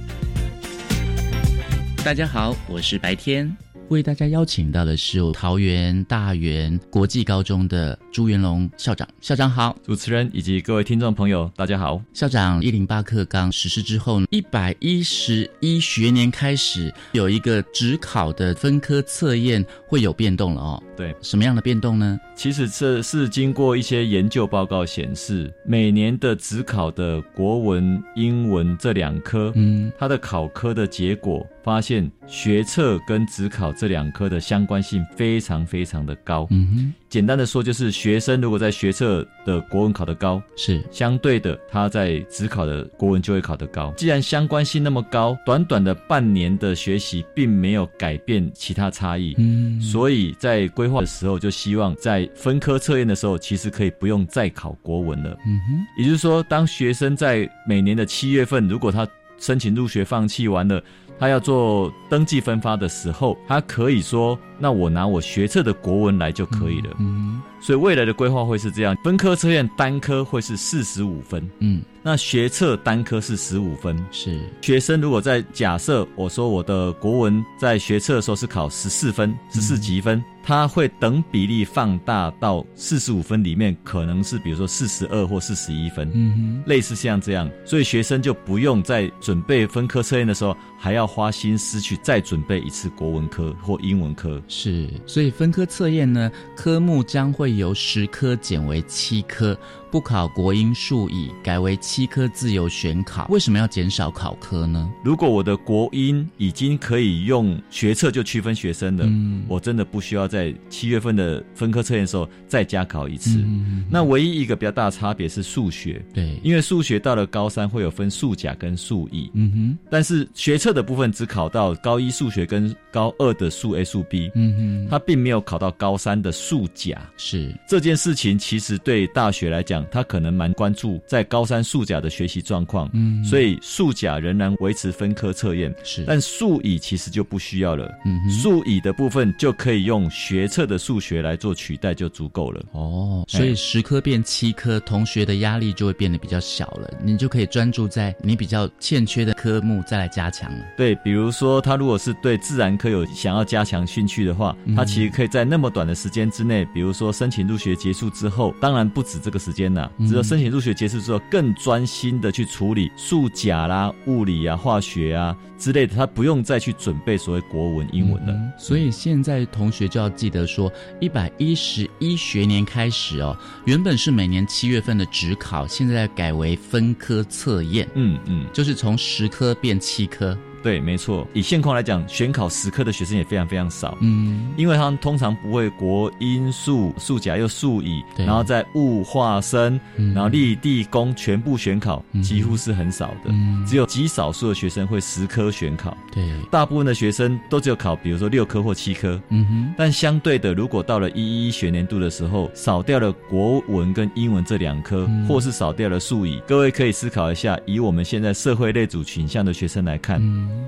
大家好，我是白天。为大家邀请到的是桃园大园国际高中的朱元龙校长，校长好，主持人以及各位听众朋友，大家好。校长，一零八课纲实施之后，一百一十一学年开始有一个职考的分科测验会有变动了哦。对，什么样的变动呢？其实这是经过一些研究报告显示，每年的职考的国文、英文这两科，嗯，它的考科的结果发现，学测跟职考这两科的相关性非常非常的高。嗯哼。简单的说，就是学生如果在学测的国文考得高，是相对的，他在职考的国文就会考得高。既然相关性那么高，短短的半年的学习并没有改变其他差异，嗯，所以在规划的时候就希望在分科测验的时候，其实可以不用再考国文了。嗯哼，也就是说，当学生在每年的七月份，如果他申请入学放弃完了。他要做登记分发的时候，他可以说：“那我拿我学测的国文来就可以了。”嗯，所以未来的规划会是这样：分科测验单科会是四十五分，嗯，那学测单科是十五分。是学生如果在假设我说我的国文在学测的时候是考十四分，十四级分。它会等比例放大到四十五分里面，可能是比如说四十二或四十一分，嗯类似像这样，所以学生就不用在准备分科测验的时候，还要花心思去再准备一次国文科或英文科。是，所以分科测验呢，科目将会由十科减为七科。不考国英数乙，改为七科自由选考。为什么要减少考科呢？如果我的国英已经可以用学测就区分学生了，我真的不需要在七月份的分科测验的时候再加考一次。那唯一一个比较大的差别是数学，对，因为数学到了高三会有分数甲跟数乙，嗯哼，但是学测的部分只考到高一数学跟高二的数 A 数 B，嗯哼，它并没有考到高三的数甲。是这件事情其实对大学来讲。他可能蛮关注在高三数甲的学习状况，嗯，所以数甲仍然维持分科测验，是，但数乙其实就不需要了，嗯，数乙的部分就可以用学测的数学来做取代就足够了。哦，所以十科变七科，同学的压力就会变得比较小了，你就可以专注在你比较欠缺的科目再来加强了。对，比如说他如果是对自然科有想要加强兴趣的话，他其实可以在那么短的时间之内，比如说申请入学结束之后，当然不止这个时间。只有申请入学结束之后，更专心的去处理数甲啦、物理啊、化学啊之类的，他不用再去准备所谓国文、英文了。所以现在同学就要记得说，一百一十一学年开始哦，原本是每年七月份的职考，现在改为分科测验。嗯嗯，就是从十科变七科。对，没错。以现况来讲，选考十科的学生也非常非常少。嗯，因为他们通常不会国英数数甲又数乙，然后在物化生，然后立地工全部选考，几乎是很少的。只有极少数的学生会十科选考。对，大部分的学生都只有考，比如说六科或七科。嗯哼。但相对的，如果到了一一学年度的时候，少掉了国文跟英文这两科，或是少掉了数乙，各位可以思考一下，以我们现在社会类组群像的学生来看。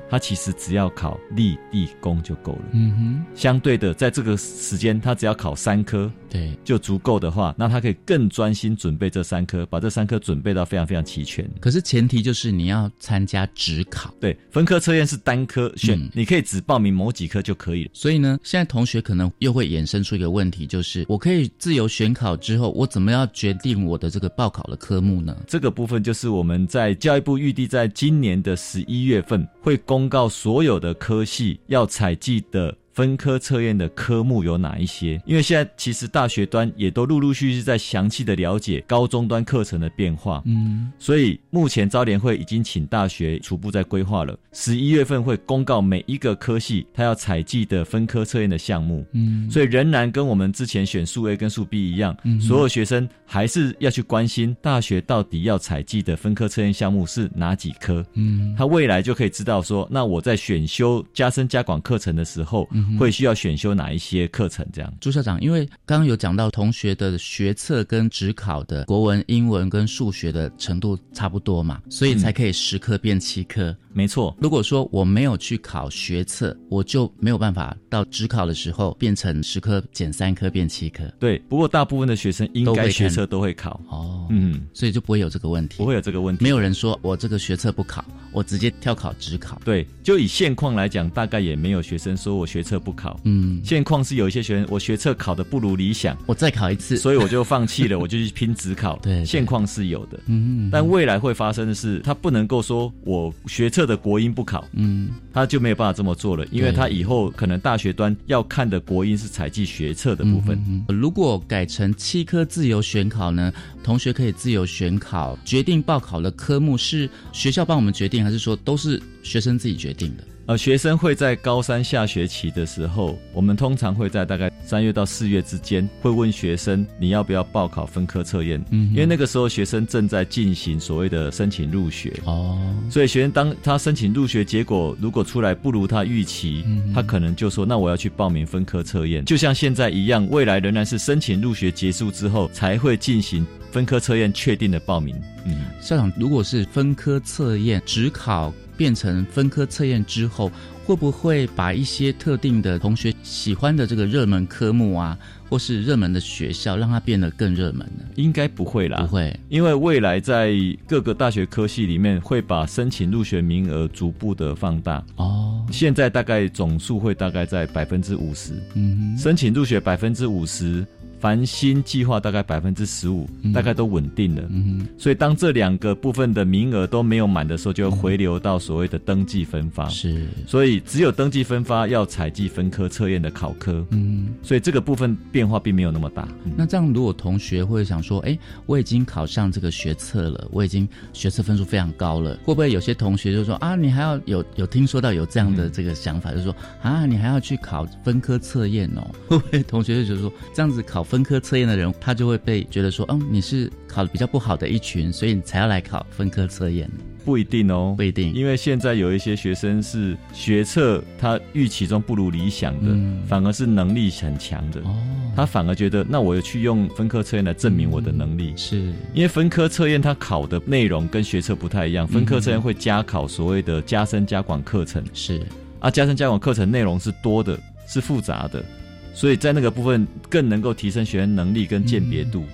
他其实只要考立地功就够了。嗯哼，相对的，在这个时间，他只要考三科，对，就足够的话，那他可以更专心准备这三科，把这三科准备到非常非常齐全。可是前提就是你要参加职考，对，分科测验是单科选，你可以只报名某几科就可以了。所以呢，现在同学可能又会衍生出一个问题，就是我可以自由选考之后，我怎么样决定我的这个报考的科目呢？这个部分就是我们在教育部预定在今年的十一月份会公告所有的科系要采集的。分科测验的科目有哪一些？因为现在其实大学端也都陆陆续续在详细的了解高中端课程的变化，嗯，所以目前招联会已经请大学初步在规划了，十一月份会公告每一个科系它要采集的分科测验的项目，嗯，所以仍然跟我们之前选数 A 跟数 B 一样，所有学生还是要去关心大学到底要采集的分科测验项目是哪几科，嗯，他未来就可以知道说，那我在选修加深加广课程的时候。会需要选修哪一些课程？这样，朱校长，因为刚刚有讲到同学的学测跟职考的国文、英文跟数学的程度差不多嘛，所以才可以十科变七科。没错，如果说我没有去考学测，我就没有办法到职考的时候变成十科减三科变七科。对，不过大部分的学生应该学测都会考哦，嗯，所以就不会有这个问题，不会有这个问题。没有人说我这个学测不考，我直接跳考职考。对，就以现况来讲，大概也没有学生说我学测不考。嗯，现况是有一些学生我学测考的不如理想，我再考一次，所以我就放弃了，我就去拼职考。对，现况是有的。嗯，但未来会发生的是，他不能够说我学测的国音不考。嗯，他就没有办法这么做了，因为他以后可能大学端要看的国音是采集学测的部分。如果改成七科自由选考呢？同学可以自由选考，决定报考的科目是学校帮我们决定，还是说都是学生自己决定的？呃，学生会在高三下学期的时候，我们通常会在大概三月到四月之间，会问学生你要不要报考分科测验。嗯，因为那个时候学生正在进行所谓的申请入学。哦，所以学生当他申请入学结果如果出来不如他预期，他可能就说那我要去报名分科测验。就像现在一样，未来仍然是申请入学结束之后才会进行分科测验确定的报名。嗯，校长，如果是分科测验只考。变成分科测验之后，会不会把一些特定的同学喜欢的这个热门科目啊，或是热门的学校，让它变得更热门呢？应该不会啦，不会，因为未来在各个大学科系里面，会把申请入学名额逐步的放大。哦，现在大概总数会大概在百分之五十。嗯，申请入学百分之五十。繁星计划大概百分之十五，大概都稳定了。嗯所以当这两个部分的名额都没有满的时候，就回流到所谓的登记分发。是，所以只有登记分发要采集分科测验的考科。嗯，所以这个部分变化并没有那么大。那这样，如果同学会想说，哎，我已经考上这个学测了，我已经学测分数非常高了，会不会有些同学就说啊，你还要有有听说到有这样的这个想法，就是说啊，你还要去考分科测验哦？会不会同学就觉得说这样子考？分科测验的人，他就会被觉得说，嗯，你是考的比较不好的一群，所以你才要来考分科测验。不一定哦，不一定，因为现在有一些学生是学测他预期中不如理想的，反而是能力很强的。哦，他反而觉得，那我去用分科测验来证明我的能力。是因为分科测验他考的内容跟学测不太一样，分科测验会加考所谓的加深加广课程。是啊，加深加广课程内容是多的，是复杂的。所以在那个部分更能够提升学员能力跟鉴别度，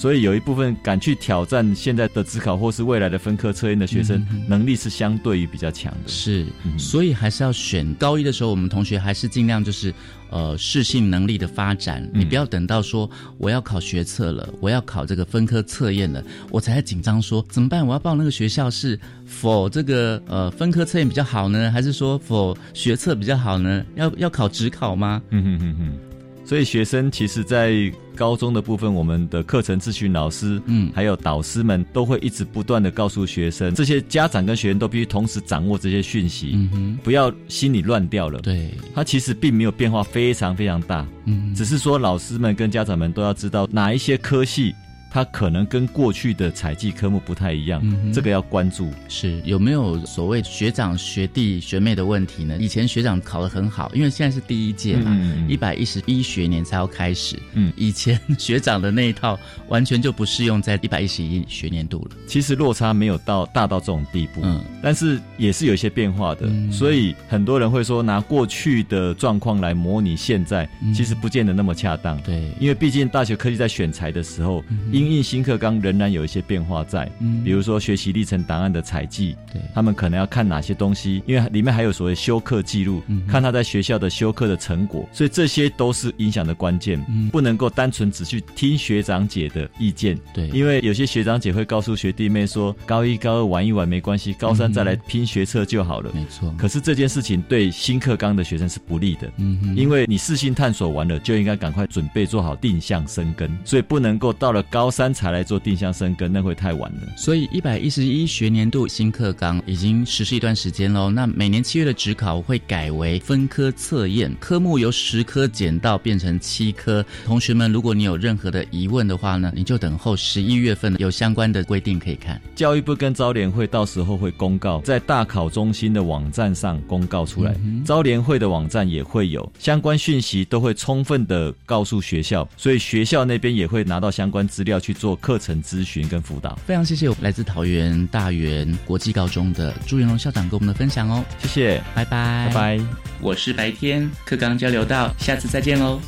所以有一部分敢去挑战现在的职考或是未来的分科测验的学生，能力是相对于比较强的。是，所以还是要选高一的时候，我们同学还是尽量就是。呃，适性能力的发展，你不要等到说我要考学测了，我要考这个分科测验了，我才紧张说怎么办？我要报那个学校是否这个呃分科测验比较好呢，还是说否学测比较好呢？要要考职考吗？嗯哼哼哼。所以学生其实，在高中的部分，我们的课程咨询老师，嗯，还有导师们，都会一直不断的告诉学生，这些家长跟学生都必须同时掌握这些讯息，嗯哼，不要心里乱掉了。对，他其实并没有变化非常非常大，嗯，只是说老师们跟家长们都要知道哪一些科系它可能跟过去的采集科目不太一样，这个要关注。是有没有所谓学长、学弟、学妹的问题呢？以前学长考得很好，因为现在是第一届嘛，一百一十一学年才要开始。嗯，以前学长的那一套完全就不适用在一百一十一学年度了。其实落差没有到大到这种地步，嗯，但是也是有一些变化的。所以很多人会说拿过去的状况来模拟现在，其实不见得那么恰当。对，因为毕竟大学科技在选材的时候，因应新课纲仍然有一些变化在。嗯，比如说学习历程档案的采集，对，他们可能要看哪些东西，因为里面还有所谓修课记录，看他在学校的修课的成果，所以这些都是影响的关键。嗯，不能够单纯只去听学长姐的意见。对，因为有些学长姐会告诉学弟妹说，高一高二玩一玩没关系，高三再来拼学测就好了。没错。可是这件事情对新课纲的学生是不利的。嗯，因为你试性探索完了，就应该赶快准备做好定向生根，所以不能够到了高三才来做定向生根，那会太晚了。所以一百一十一学年度新课纲已经实施一段时间喽。那每年七月的职考会改为分科测验，科目由十科减到变成七科。同学们，如果你有任何的疑问的话呢，你就等候十一月份有相关的规定可以看。教育部跟招联会到时候会公告，在大考中心的网站上公告出来，招联会的网站也会有相关讯息，都会充分的告诉学校，所以学校那边也会拿到相关资料去做课程咨询跟辅导。非常谢谢来自桃园大园国际高中的朱元龙校长给我们的分享哦，谢谢，拜拜，拜拜。我是白天课纲交流到，下次再见喽。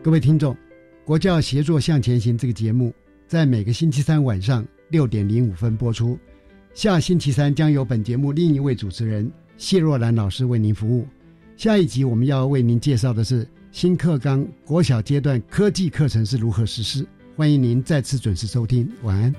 各位听众，国教协作向前行这个节目在每个星期三晚上六点零五分播出。下星期三将由本节目另一位主持人谢若兰老师为您服务。下一集我们要为您介绍的是新课纲国小阶段科技课程是如何实施。欢迎您再次准时收听，晚安。